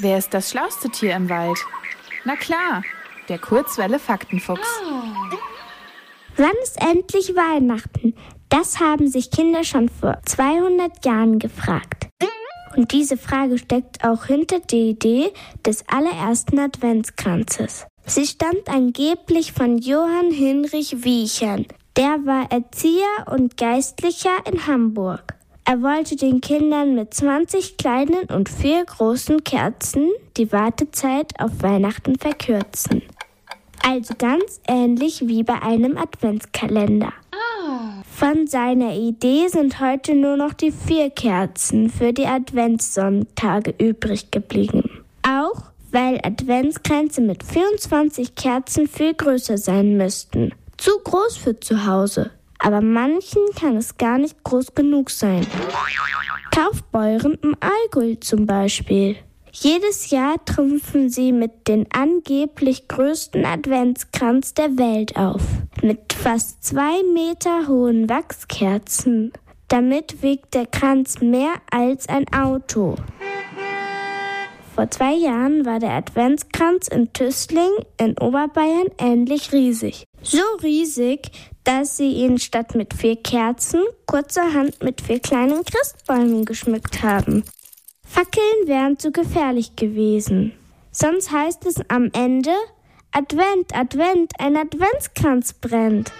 Wer ist das schlauste Tier im Wald? Na klar, der Kurzwelle Faktenfuchs. Wann ist endlich Weihnachten? Das haben sich Kinder schon vor 200 Jahren gefragt. Und diese Frage steckt auch hinter der Idee des allerersten Adventskranzes. Sie stammt angeblich von Johann Hinrich Wiechern. Der war Erzieher und Geistlicher in Hamburg. Er wollte den Kindern mit 20 kleinen und vier großen Kerzen die Wartezeit auf Weihnachten verkürzen. Also ganz ähnlich wie bei einem Adventskalender. Von seiner Idee sind heute nur noch die vier Kerzen für die Adventssonntage übrig geblieben. Auch weil Adventskränze mit 24 Kerzen viel größer sein müssten. Zu groß für zu Hause aber manchen kann es gar nicht groß genug sein. Kaufbeuren im Allgäu zum Beispiel. Jedes Jahr trumpfen sie mit den angeblich größten Adventskranz der Welt auf. Mit fast zwei Meter hohen Wachskerzen. Damit wiegt der Kranz mehr als ein Auto. Vor zwei Jahren war der Adventskranz in Tüßling in Oberbayern ähnlich riesig. So riesig, dass sie ihn statt mit vier Kerzen kurzerhand mit vier kleinen Christbäumen geschmückt haben. Fackeln wären zu gefährlich gewesen. Sonst heißt es am Ende Advent, Advent, ein Adventskranz brennt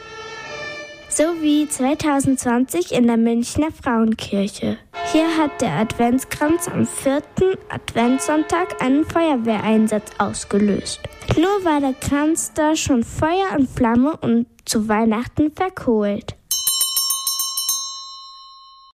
so wie 2020 in der Münchner Frauenkirche. Hier hat der Adventskranz am vierten Adventssonntag einen Feuerwehreinsatz ausgelöst. Nur war der Kranz da schon Feuer und Flamme und zu Weihnachten verkohlt.